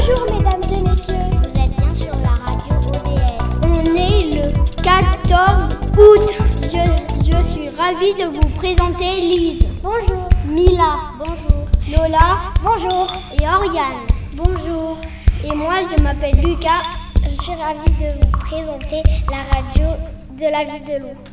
Bonjour mesdames et messieurs. Vous êtes bien sur la radio ODS. On est le 14 août. Je, je suis ravie de vous présenter Lise. Bonjour. Mila. Bonjour. Lola. Bonjour. Et Oriane. Bonjour. Et moi, je m'appelle Lucas. Je suis ravie de vous présenter la radio de la ville de Loup.